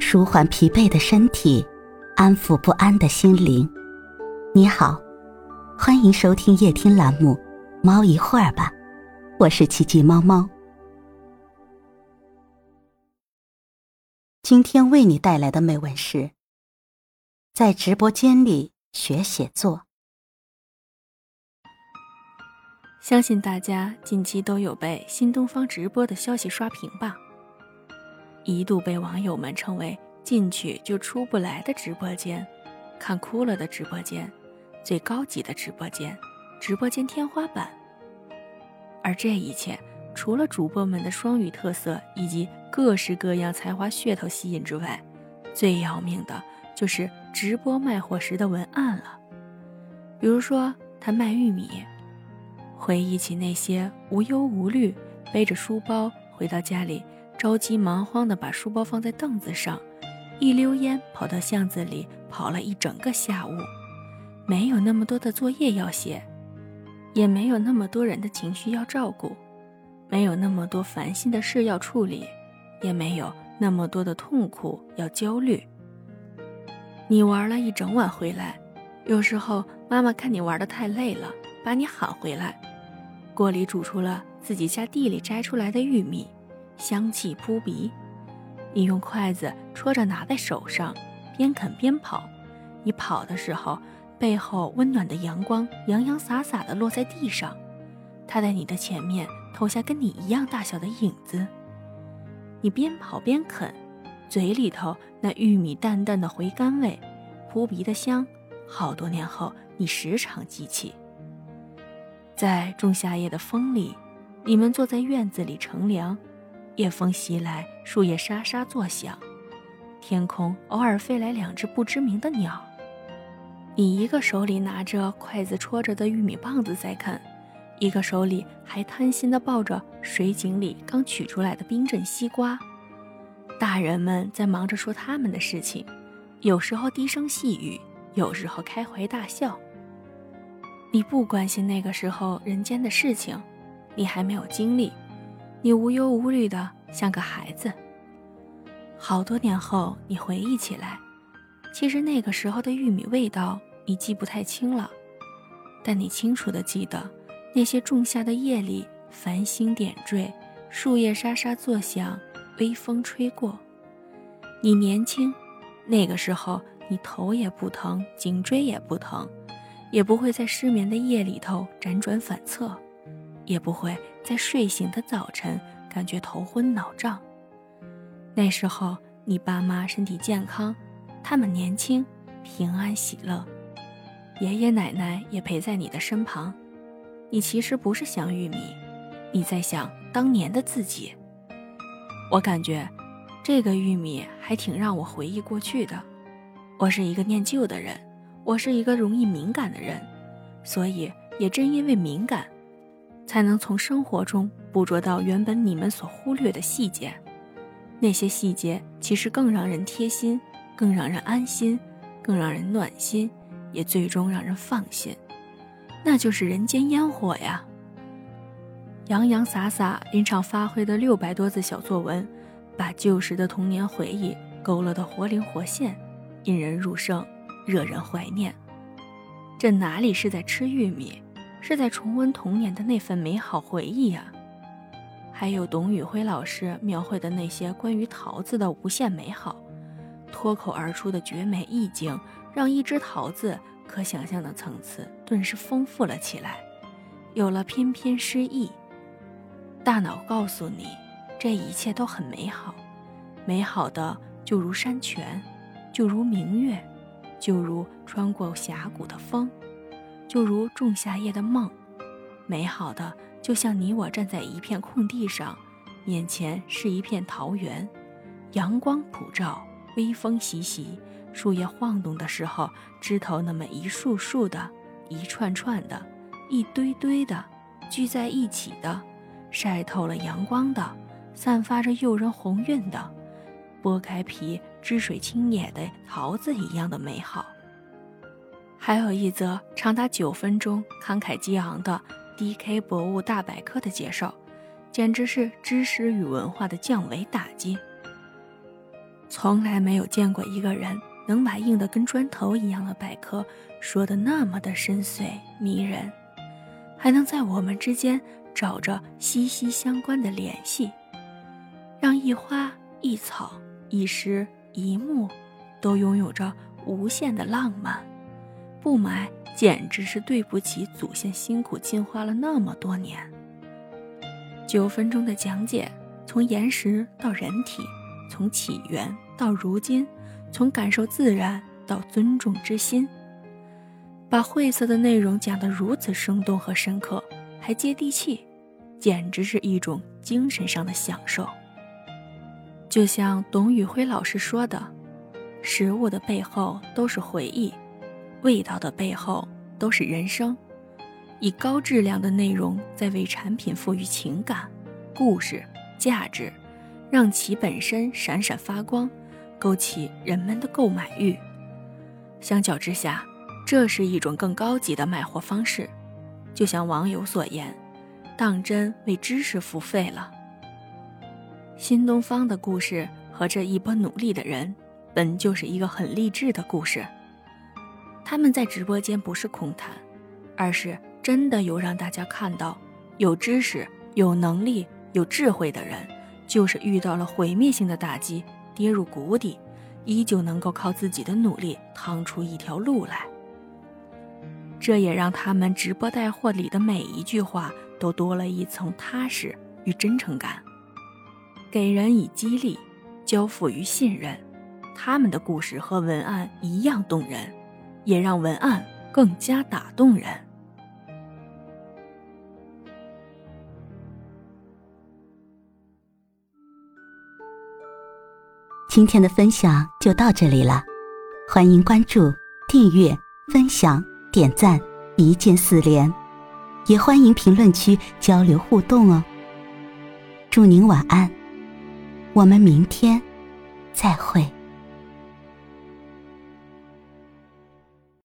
舒缓疲惫的身体，安抚不安的心灵。你好，欢迎收听夜听栏目《猫一会儿吧》，我是奇迹猫猫。今天为你带来的美文是：在直播间里学写作。相信大家近期都有被新东方直播的消息刷屏吧？一度被网友们称为“进去就出不来的直播间”，看哭了的直播间，最高级的直播间，直播间天花板。而这一切，除了主播们的双语特色以及各式各样才华噱头吸引之外，最要命的就是直播卖货时的文案了。比如说，他卖玉米，回忆起那些无忧无虑，背着书包回到家里。着急忙慌地把书包放在凳子上，一溜烟跑到巷子里跑了一整个下午，没有那么多的作业要写，也没有那么多人的情绪要照顾，没有那么多烦心的事要处理，也没有那么多的痛苦要焦虑。你玩了一整晚回来，有时候妈妈看你玩的太累了，把你喊回来，锅里煮出了自己家地里摘出来的玉米。香气扑鼻，你用筷子戳着拿在手上，边啃边跑。你跑的时候，背后温暖的阳光洋洋洒洒地落在地上，它在你的前面投下跟你一样大小的影子。你边跑边啃，嘴里头那玉米淡淡的回甘味，扑鼻的香，好多年后你时常记起。在仲夏夜的风里，你们坐在院子里乘凉。夜风袭来，树叶沙沙作响，天空偶尔飞来两只不知名的鸟。你一个手里拿着筷子戳着的玉米棒子在啃，一个手里还贪心地抱着水井里刚取出来的冰镇西瓜。大人们在忙着说他们的事情，有时候低声细语，有时候开怀大笑。你不关心那个时候人间的事情，你还没有经历。你无忧无虑的像个孩子。好多年后，你回忆起来，其实那个时候的玉米味道你记不太清了，但你清楚的记得那些仲夏的夜里，繁星点缀，树叶沙沙作响，微风吹过。你年轻，那个时候你头也不疼，颈椎也不疼，也不会在失眠的夜里头辗转反侧。也不会在睡醒的早晨感觉头昏脑胀。那时候你爸妈身体健康，他们年轻、平安、喜乐，爷爷奶奶也陪在你的身旁。你其实不是想玉米，你在想当年的自己。我感觉这个玉米还挺让我回忆过去的。我是一个念旧的人，我是一个容易敏感的人，所以也正因为敏感。才能从生活中捕捉到原本你们所忽略的细节，那些细节其实更让人贴心，更让人安心，更让人暖心，也最终让人放心。那就是人间烟火呀！洋洋洒洒临场发挥的六百多字小作文，把旧时的童年回忆勾勒得活灵活现，引人入胜，惹人怀念。这哪里是在吃玉米？是在重温童年的那份美好回忆呀，还有董宇辉老师描绘的那些关于桃子的无限美好，脱口而出的绝美意境，让一只桃子可想象的层次顿时丰富了起来，有了翩翩诗意。大脑告诉你，这一切都很美好，美好的就如山泉，就如明月，就如穿过峡谷的风。就如仲夏夜的梦，美好的就像你我站在一片空地上，眼前是一片桃园，阳光普照，微风习习，树叶晃动的时候，枝头那么一束束的，一串串的，一堆堆的，聚在一起的，晒透了阳光的，散发着诱人红晕的，剥开皮，汁水清野的桃子一样的美好。还有一则长达九分钟、慷慨激昂的 DK 博物大百科的介绍，简直是知识与文化的降维打击。从来没有见过一个人能把硬的跟砖头一样的百科说的那么的深邃迷人，还能在我们之间找着息息相关的联系，让一花一草一诗一木都拥有着无限的浪漫。不买简直是对不起祖先辛苦进化了那么多年。九分钟的讲解，从岩石到人体，从起源到如今，从感受自然到尊重之心，把晦涩的内容讲得如此生动和深刻，还接地气，简直是一种精神上的享受。就像董宇辉老师说的：“食物的背后都是回忆。”味道的背后都是人生，以高质量的内容在为产品赋予情感、故事、价值，让其本身闪闪发光，勾起人们的购买欲。相较之下，这是一种更高级的卖货方式。就像网友所言：“当真为知识付费了。”新东方的故事和这一波努力的人，本就是一个很励志的故事。他们在直播间不是空谈，而是真的有让大家看到，有知识、有能力、有智慧的人，就是遇到了毁灭性的打击，跌入谷底，依旧能够靠自己的努力趟出一条路来。这也让他们直播带货里的每一句话都多了一层踏实与真诚感，给人以激励，交付于信任。他们的故事和文案一样动人。也让文案更加打动人。今天的分享就到这里了，欢迎关注、订阅、分享、点赞，一键四连，也欢迎评论区交流互动哦。祝您晚安，我们明天再会。